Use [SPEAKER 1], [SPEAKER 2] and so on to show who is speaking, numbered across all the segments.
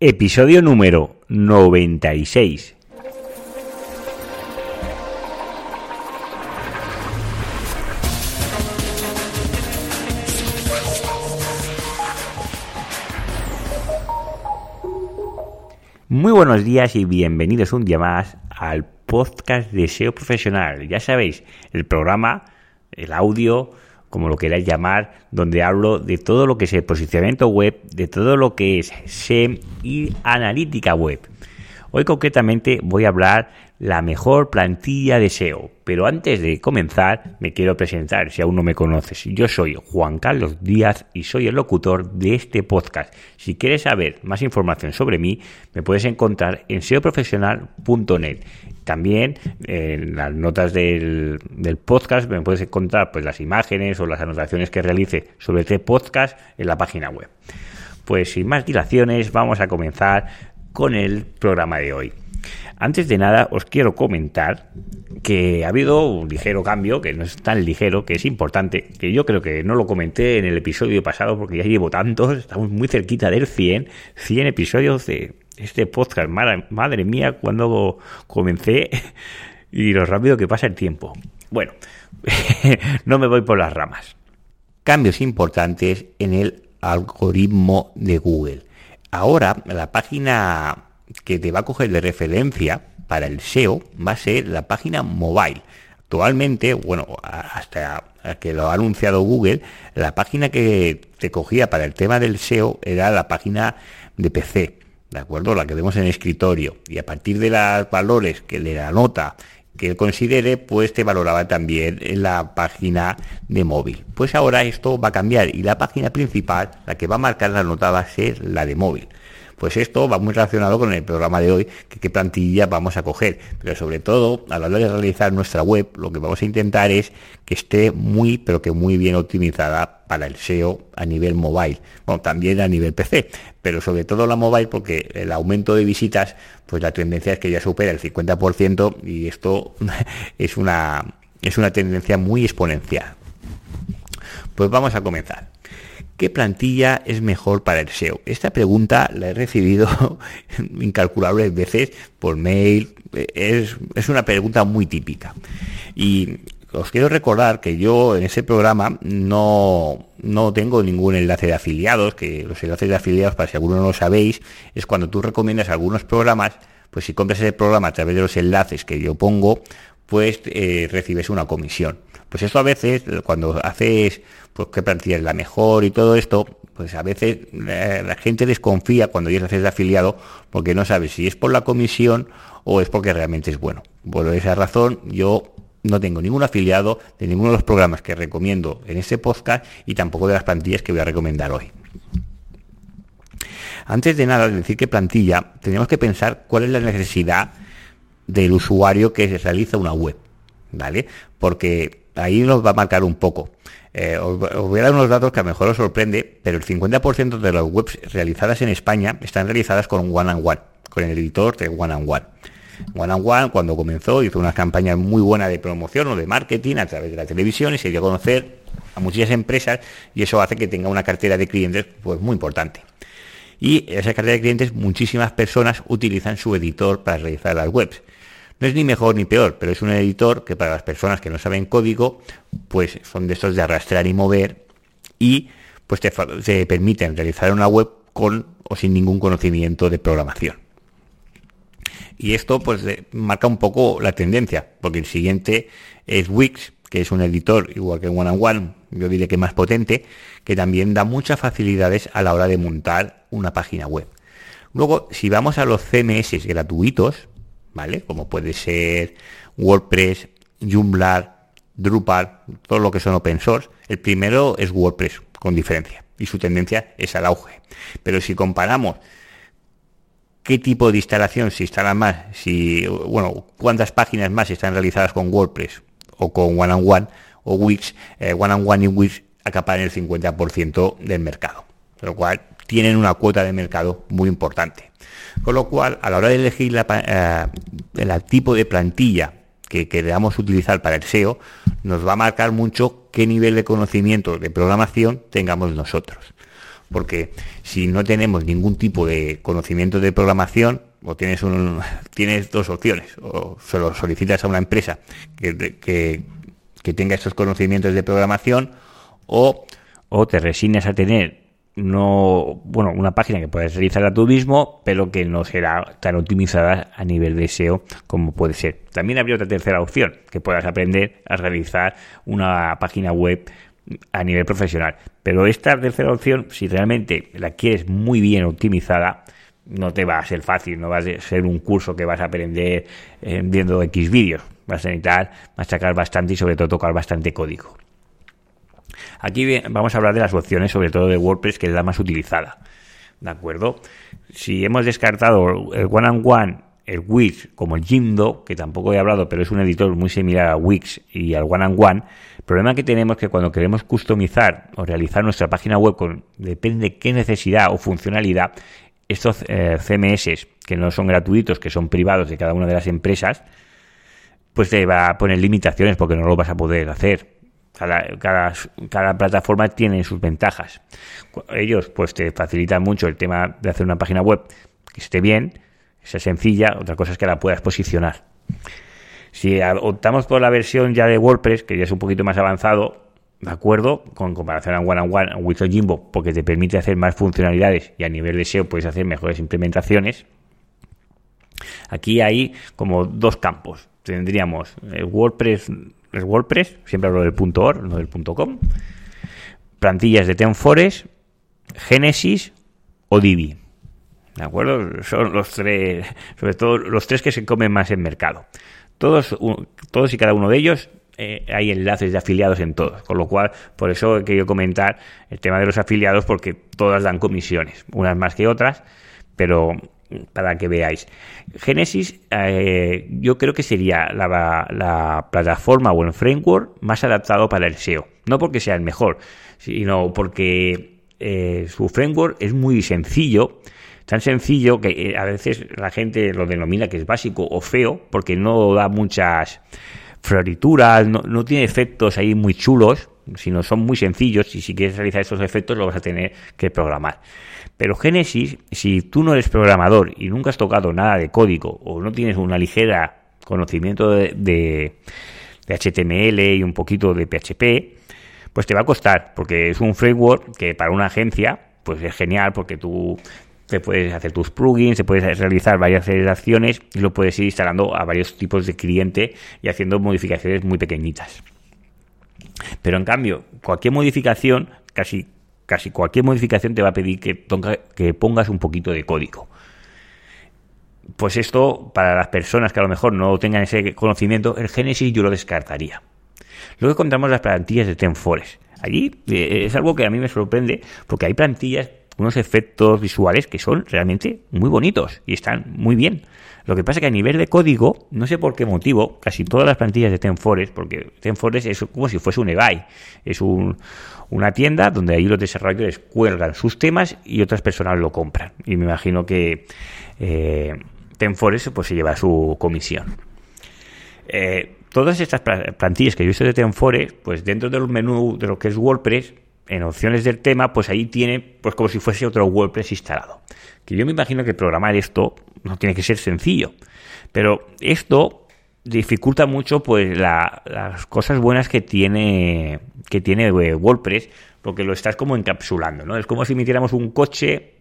[SPEAKER 1] Episodio número 96. Muy buenos días y bienvenidos un día más al podcast de SEO Profesional. Ya sabéis, el programa, el audio, como lo queráis llamar, donde hablo de todo lo que es el posicionamiento web, de todo lo que es SEM y analítica web. Hoy concretamente voy a hablar la mejor plantilla de SEO. Pero antes de comenzar, me quiero presentar, si aún no me conoces. Yo soy Juan Carlos Díaz y soy el locutor de este podcast. Si quieres saber más información sobre mí, me puedes encontrar en seoprofesional.net. También en las notas del, podcast me puedes encontrar pues, las imágenes o las anotaciones que realice sobre este podcast en la página web. Pues sin más dilaciones, vamos a comenzar con el programa de hoy. Antes de nada, os quiero comentar que ha habido un ligero cambio, que no es tan ligero, que es importante, que yo creo que no lo comenté en el episodio pasado porque ya llevo tantos, estamos muy cerquita del 100, 100 episodios de este podcast. Madre, mía, cuando comencé y lo rápido que pasa el tiempo. Bueno, no me voy por las ramas. Cambios importantes en el algoritmo de Google. Ahora, la página que te va a coger de referencia para el SEO va a ser la página mobile. Actualmente, bueno, hasta que lo ha anunciado Google, la página que te cogía para el tema del SEO era la página de PC, ¿de acuerdo? La que vemos en escritorio. Y a partir de los valores que le da nota que él considere, pues te valoraba también la página de móvil. Pues ahora esto va a cambiar y la página principal, la que va a marcar la nota, va a ser la de móvil. Pues esto va muy relacionado con el programa de hoy, que qué plantilla vamos a coger. Pero sobre todo, a la hora de realizar nuestra web, lo que vamos a intentar es que esté muy, pero que muy bien optimizada para el SEO a nivel mobile. Bueno, también a nivel PC, pero sobre todo la mobile porque el aumento de visitas, pues la tendencia es que ya supera el 50% y esto es una, es una tendencia muy exponencial. Pues vamos a comenzar. ¿Qué plantilla es mejor para el SEO? Esta pregunta la he recibido incalculables veces por mail. Es, es, una pregunta muy típica. Y os quiero recordar que yo en ese programa no, no tengo ningún enlace de afiliados, que los enlaces de afiliados, para si alguno no lo sabéis, es cuando tú recomiendas algunos programas, pues si compras ese programa a través de los enlaces que yo pongo, pues eh, recibes una comisión. Pues esto a veces, cuando haces, pues qué plantilla es la mejor y todo esto, pues a veces eh, la gente desconfía cuando ya haces de afiliado porque no sabe si es por la comisión o es porque realmente es bueno. Por esa razón yo no tengo ningún afiliado de ninguno de los programas que recomiendo en este podcast y tampoco de las plantillas que voy a recomendar hoy. Antes de nada, de decir qué plantilla, tenemos que pensar cuál es la necesidad del usuario que realiza una web, ¿vale? Porque ahí nos va a marcar un poco. Eh, os, voy a dar unos datos que a lo mejor os sorprende, pero el 50% de las webs realizadas en España están realizadas con One and One, con el editor de One and One. One and One, cuando comenzó, hizo una campaña muy buena de promoción o de marketing a través de la televisión y se dio a conocer a muchas empresas y eso hace que tenga una cartera de clientes pues muy importante. Y esa cartera de clientes muchísimas personas utilizan su editor para realizar las webs. No es ni mejor ni peor, pero es un editor que para las personas que no saben código, pues son de estos de arrastrar y mover y pues te, permiten realizar una web con o sin ningún conocimiento de programación. Y esto pues marca un poco la tendencia, porque el siguiente es Wix, que es un editor igual que One and One, yo diré que más potente, que también da muchas facilidades a la hora de montar una página web. Luego, si vamos a los CMS gratuitos, como puede ser WordPress, Joomla, Drupal, todo lo que son open source. El primero es WordPress, con diferencia, y su tendencia es al auge. Pero si comparamos qué tipo de instalación se instala más, si, bueno, cuántas páginas más están realizadas con WordPress o con One and One o Wix, eh, One and One y Wix acaparan el 50% del mercado, lo cual tienen una cuota de mercado muy importante. Con lo cual, a la hora de elegir la, eh, el tipo de plantilla que queramos utilizar para el SEO, nos va a marcar mucho qué nivel de conocimiento de programación tengamos nosotros. porque si no tenemos ningún tipo de conocimiento de programación, o tienes, un, tienes dos opciones, o se lo solicitas a una empresa que, que, que tenga estos conocimientos de programación, o, o te resignas a tener no, bueno, una página que puedes realizar tú mismo, pero que no será tan optimizada a nivel de SEO como puede ser. También habría otra tercera opción, que puedas aprender a realizar una página web a nivel profesional. Pero esta tercera opción, si realmente la quieres muy bien optimizada, no te va a ser fácil, no va a ser un curso que vas a aprender eh, viendo X vídeos. Vas a necesitar machacar bastante y sobre todo tocar bastante código. Aquí vamos a hablar de las opciones, sobre todo de WordPress, que es la más utilizada. ¿De acuerdo? Si hemos descartado el One and One, el Wix, como el Jimdo, que tampoco he hablado, pero es un editor muy similar a Wix y al One and One, el problema que tenemos es que cuando queremos customizar o realizar nuestra página web con depende qué necesidad o funcionalidad, estos eh, CMS que no son gratuitos, que son privados de cada una de las empresas, pues te va a poner limitaciones porque no lo vas a poder hacer. Cada, cada, plataforma tiene sus ventajas. Ellos pues te facilitan mucho el tema de hacer una página web que esté bien, sea sencilla, otra cosa es que la puedas posicionar. Si optamos por la versión ya de WordPress, que ya es un poquito más avanzado, ¿de acuerdo? Con comparación a One and One, o Jimbo, porque te permite hacer más funcionalidades y a nivel de SEO puedes hacer mejores implementaciones. Aquí hay como dos campos. Tendríamos el WordPress es WordPress, siempre hablo del .org, no del .com, plantillas de TenFores, Genesis o Divi. ¿De acuerdo? Son los tres, sobre todo los tres que se comen más en mercado. Todos, todos y cada uno de ellos eh, hay enlaces de afiliados en todos, con lo cual, por eso he querido comentar el tema de los afiliados, porque todas dan comisiones, unas más que otras, pero para que veáis. Genesis eh, yo creo que sería la, plataforma o el framework más adaptado para el SEO. No porque sea el mejor, sino porque eh, su framework es muy sencillo. Tan sencillo que eh, a veces la gente lo denomina que es básico o feo porque no da muchas florituras, no, no tiene efectos ahí muy chulos, sino son muy sencillos y si quieres realizar estos efectos lo vas a tener que programar. Pero Genesis, si tú no eres programador y nunca has tocado nada de código o no tienes una ligera conocimiento de, HTML y un poquito de PHP, pues te va a costar, porque es un framework que para una agencia, pues es genial, porque tú te puedes hacer tus plugins, te puedes realizar varias acciones y lo puedes ir instalando a varios tipos de cliente y haciendo modificaciones muy pequeñitas. Pero en cambio, cualquier modificación, casi casi cualquier modificación te va a pedir que, pongas un poquito de código. Pues esto, para las personas que a lo mejor no tengan ese conocimiento, el Genesis yo lo descartaría. Luego encontramos las plantillas de TenFores. Allí eh, es algo que a mí me sorprende porque hay plantillas, unos efectos visuales que son realmente muy bonitos y están muy bien. Lo que pasa es que a nivel de código, no sé por qué motivo, casi todas las plantillas de TenFores, porque TenFores es como si fuese un eBay, es un, una tienda donde ahí los desarrolladores cuelgan sus temas y otras personas lo compran. Y me imagino que eh, Tenfores pues, se lleva su comisión. Eh, todas estas plantillas que yo he visto de Tenfores, pues dentro del menú de lo que es WordPress, en opciones del tema, pues ahí tiene pues como si fuese otro WordPress instalado. Que yo me imagino que programar esto no tiene que ser sencillo. Pero esto dificulta mucho pues las cosas buenas que tiene que tiene eh, WordPress porque lo estás como encapsulando, ¿no? Es como si metiéramos un coche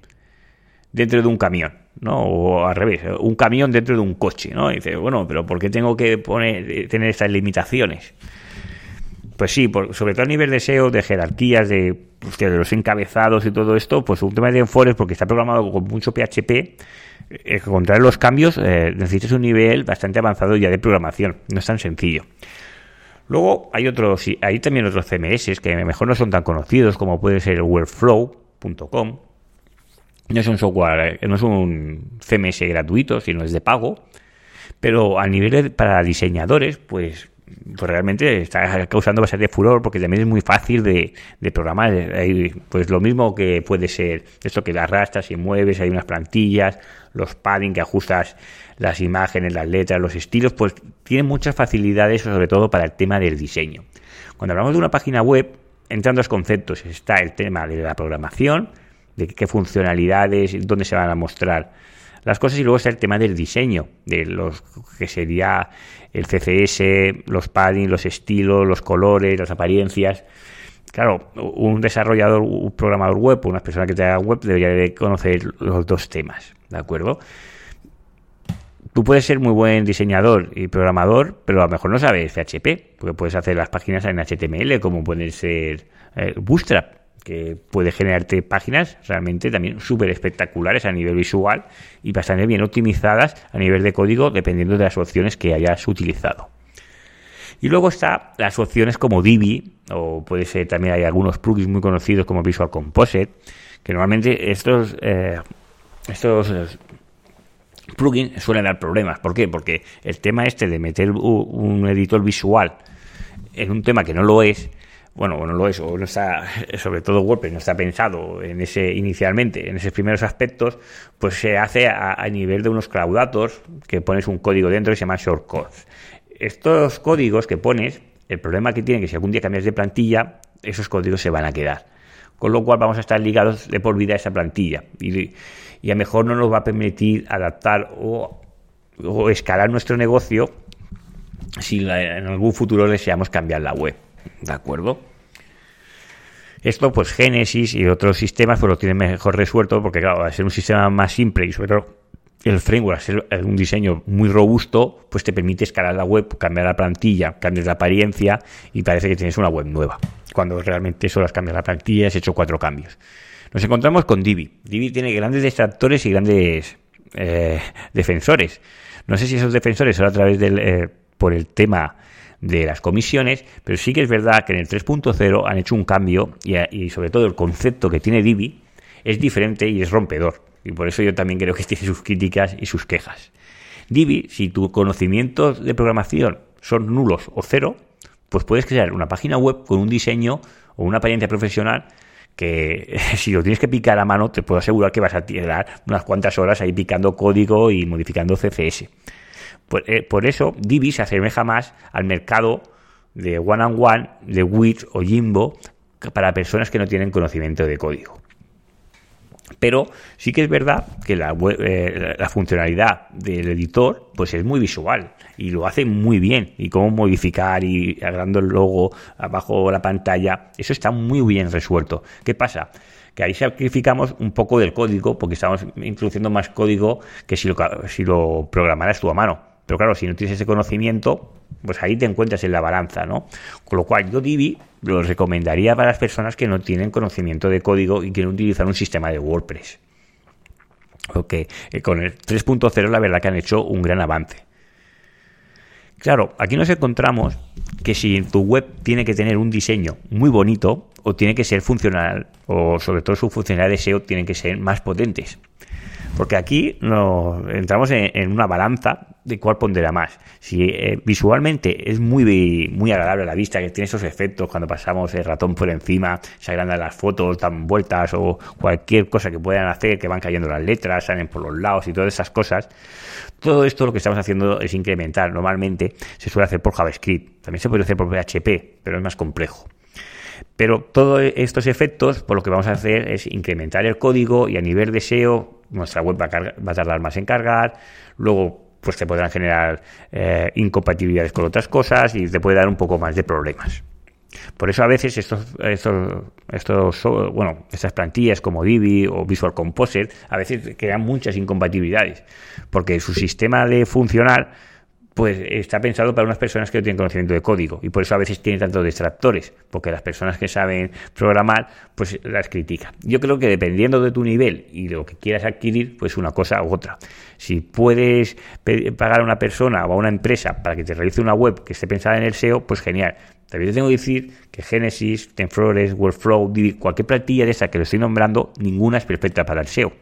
[SPEAKER 1] dentro de un camión, ¿no? O al revés, un camión dentro de un coche, ¿no? Y dice, bueno, pero ¿por qué tengo que poner, tener estas limitaciones? Pues sí, sobre todo a nivel de SEO, de jerarquías, de, de los encabezados y todo esto, pues un tema de Enforce, porque está programado con mucho PHP, encontrar los cambios eh, necesitas un nivel bastante avanzado ya de programación, no es tan sencillo. Luego hay otros, hay también otros CMS que a lo mejor no son tan conocidos como puede ser Workflow.com. No es un software, no es un CMS gratuito, sino es de pago. Pero a nivel para diseñadores, pues pues realmente está causando bastante furor porque también es muy fácil de, programar. pues lo mismo que puede ser esto que arrastras y mueves, hay unas plantillas, los padding que ajustas las imágenes, las letras, los estilos, pues tiene muchas facilidades, sobre todo para el tema del diseño. Cuando hablamos de una página web, entran dos conceptos. Está el tema de la programación de qué funcionalidades, dónde se van a mostrar las cosas y luego está el tema del diseño, de los que sería el CCS, los padding, los estilos, los colores, las apariencias. Claro, un desarrollador, un programador web, una persona que te haga web debería de conocer los dos temas, ¿de acuerdo? Tú puedes ser muy buen diseñador y programador, pero a lo mejor no sabes PHP, porque puedes hacer las páginas en HTML, como puede ser eh, Bootstrap, que puede generarte páginas realmente también súper espectaculares a nivel visual y bastante bien optimizadas a nivel de código, dependiendo de las opciones que hayas utilizado. Y luego está las opciones como Divi, o puede ser también hay algunos plugins muy conocidos como Visual Composite, que normalmente estos, eh, estos eh, plugins suelen dar problemas. ¿Por qué? Porque el tema este de meter un editor visual en un tema que no lo es, bueno, no lo es, o no está, sobre todo WordPress no está pensado en ese inicialmente, en esos primeros aspectos, pues se hace a, nivel de unos claudators que pones un código dentro y se llama shortcodes estos códigos que pones, el problema que tiene que si algún día cambias de plantilla, esos códigos se van a quedar. Con lo cual vamos a estar ligados de por vida a esa plantilla. Y, a lo mejor no nos va a permitir adaptar o, escalar nuestro negocio si en algún futuro deseamos cambiar la web. ¿De acuerdo? Esto, pues Genesis y otros sistemas, pues lo tienen mejor resuelto porque, claro, va a ser un sistema más simple y sobre todo el framework, es un diseño muy robusto, pues te permite escalar la web, cambiar la plantilla, cambiar la apariencia y parece que tienes una web nueva. Cuando realmente solo has cambiado la plantilla has hecho cuatro cambios. Nos encontramos con Divi. Divi tiene grandes detractores y grandes eh, defensores. No sé si esos defensores son a través del, eh, por el tema de las comisiones, pero sí que es verdad que en el 3.0 han hecho un cambio y, sobre todo el concepto que tiene Divi es diferente y es rompedor. Y por eso yo también creo que tiene sus críticas y sus quejas. Divi, si tus conocimientos de programación son nulos o cero, pues puedes crear una página web con un diseño o una apariencia profesional que si lo tienes que picar a mano, te puedo asegurar que vas a tirar unas cuantas horas ahí picando código y modificando CSS. Por, eh, por eso, Divi se asemeja más al mercado de one on one, de Wix o Jimbo, para personas que no tienen conocimiento de código. Pero sí que es verdad que la, eh, la funcionalidad del editor pues es muy visual y lo hace muy bien. Y cómo modificar y agregando el logo abajo la pantalla, eso está muy bien resuelto. ¿Qué pasa? Que ahí sacrificamos un poco del código porque estamos introduciendo más código que si lo, si lo programaras tú a mano. Pero claro, si no tienes ese conocimiento, pues ahí te encuentras en la balanza, ¿no? Con lo cual yo Divi lo recomendaría para las personas que no tienen conocimiento de código y quieren utilizar un sistema de WordPress. Porque eh, con el 3.0 la verdad que han hecho un gran avance. Claro, aquí nos encontramos que si tu web tiene que tener un diseño muy bonito o tiene que ser funcional o sobre todo su funcionalidad de SEO tienen que ser más potentes. Porque aquí nos entramos en, una balanza de cuál pondrá más. Si eh, visualmente es muy, muy agradable a la vista, que tiene esos efectos cuando pasamos el ratón por encima, se agrandan las fotos, dan vueltas o cualquier cosa que puedan hacer, que van cayendo las letras, salen por los lados y todas esas cosas. Todo esto lo que estamos haciendo es incrementar. Normalmente se suele hacer por JavaScript, también se puede hacer por PHP, pero es más complejo. Pero todos estos efectos, por lo que vamos a hacer es incrementar el código y a nivel de SEO nuestra web va a, tardar más en cargar, luego pues te podrán generar eh, incompatibilidades con otras cosas y te puede dar un poco más de problemas. Por eso a veces estos, estos, estos, bueno, estas plantillas como Divi o Visual Composer a veces crean muchas incompatibilidades, porque su sistema de funcionar pues está pensado para unas personas que no tienen conocimiento de código y por eso a veces tiene tantos distractores, porque las personas que saben programar pues las critican. Yo creo que dependiendo de tu nivel y de lo que quieras adquirir, pues una cosa u otra. Si puedes pagar a una persona o a una empresa para que te realice una web que esté pensada en el SEO, pues genial. También te tengo que decir que Genesis, Tenflores, Workflow, cualquier plantilla de esa que lo estoy nombrando, ninguna es perfecta para el SEO.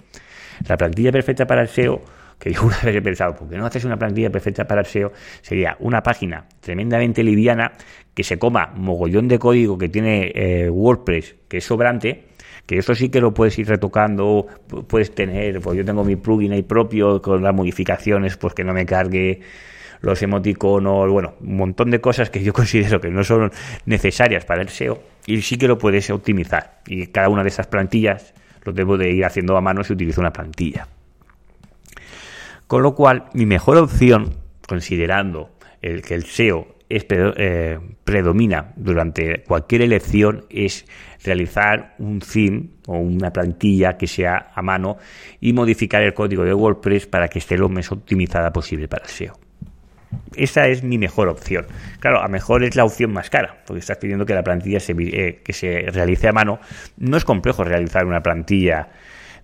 [SPEAKER 1] La plantilla perfecta para el SEO que yo una vez he pensado, ¿por qué no haces una plantilla perfecta para el SEO? Sería una página tremendamente liviana que se coma mogollón de código que tiene eh, WordPress, que es sobrante, que eso sí que lo puedes ir retocando, puedes tener, pues yo tengo mi plugin ahí propio con las modificaciones, pues que no me cargue los emoticonos, bueno, un montón de cosas que yo considero que no son necesarias para el SEO y sí que lo puedes optimizar. Y cada una de esas plantillas lo debo de ir haciendo a mano si utilizo una plantilla. Con lo cual, mi mejor opción, considerando el que el SEO eh, predomina durante cualquier elección, es realizar un theme o una plantilla que sea a mano y modificar el código de WordPress para que esté lo más optimizada posible para el SEO. Esa es mi mejor opción. Claro, a mejor es la opción más cara, porque estás pidiendo que la plantilla se, eh, que se realice a mano. No es complejo realizar una plantilla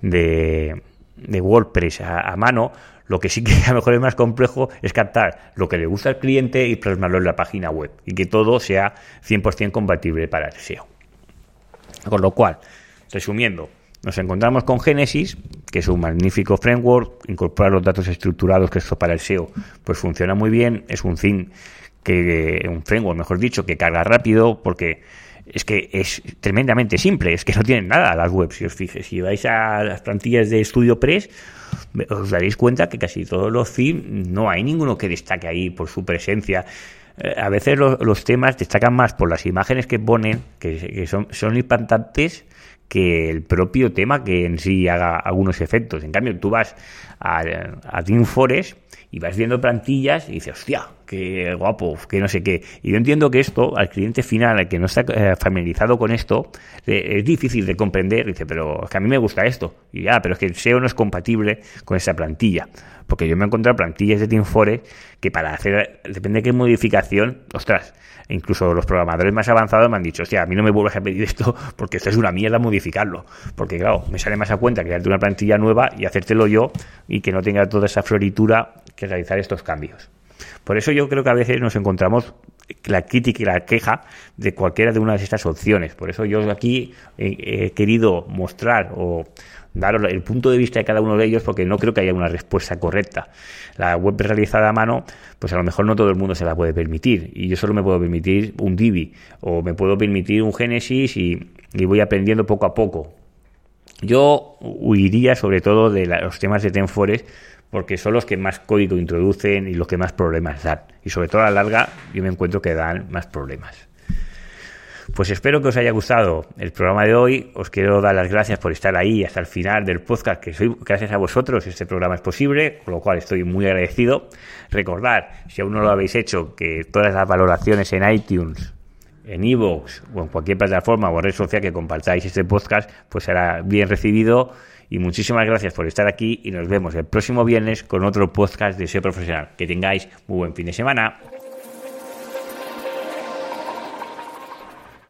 [SPEAKER 1] de, WordPress a, mano. Lo que sí que a lo mejor es más complejo es captar lo que le gusta al cliente y plasmarlo en la página web y que todo sea 100% compatible para el SEO. Con lo cual, resumiendo, nos encontramos con Genesis, que es un magnífico framework, incorporar los datos estructurados, que esto para el SEO pues funciona muy bien, es un que un framework, mejor dicho, que carga rápido porque es que es tremendamente simple, es que no tienen nada las webs, si os fijáis, si vais a las plantillas de StudioPress os daréis cuenta que casi todos los themes no hay ninguno que destaque ahí por su presencia. Eh, a veces los temas destacan más por las imágenes que ponen, que, son, son impactantes, que el propio tema que en sí haga algunos efectos. En cambio, tú vas a, a Team Forest y vas viendo plantillas y dices, hostia, qué guapo, que no sé qué. Y yo entiendo que esto, al cliente final, al que no está eh, familiarizado con esto, es difícil de comprender. Dice, pero es que a mí me gusta esto. Y ya, pero es que el SEO no es compatible con esa plantilla. Porque yo me he encontrado plantillas de Team Forest que para hacer, depende de qué modificación, ostras, incluso los programadores más avanzados me han dicho, hostia, a mí no me vuelvas a pedir esto porque esto es una mierda modificarlo. Porque claro, me sale más a cuenta crearte una plantilla nueva y hacértelo yo y que no tenga toda esa floritura que realizar estos cambios. Por eso yo creo que a veces nos encontramos la crítica y la queja de cualquiera de una de estas opciones. Por eso yo aquí he querido mostrar o dar el punto de vista de cada uno de ellos porque no creo que haya una respuesta correcta. La web realizada a mano, pues a lo mejor no todo el mundo se la puede permitir y yo solo me puedo permitir un Divi o me puedo permitir un Genesis y, voy aprendiendo poco a poco. Yo huiría sobre todo de los temas de Tenfores porque son los que más código introducen y los que más problemas dan. Y sobre todo a la larga yo me encuentro que dan más problemas. Pues espero que os haya gustado el programa de hoy. Os quiero dar las gracias por estar ahí hasta el final del podcast, que soy gracias a vosotros este programa es posible, con lo cual estoy muy agradecido. Recordad, si aún no lo habéis hecho, que todas las valoraciones en iTunes, en iVoox o en cualquier plataforma o red social que compartáis este podcast, pues será bien recibido. Y muchísimas gracias por estar aquí y nos vemos el próximo viernes con otro podcast de SEO Profesional. Que tengáis muy buen fin de semana.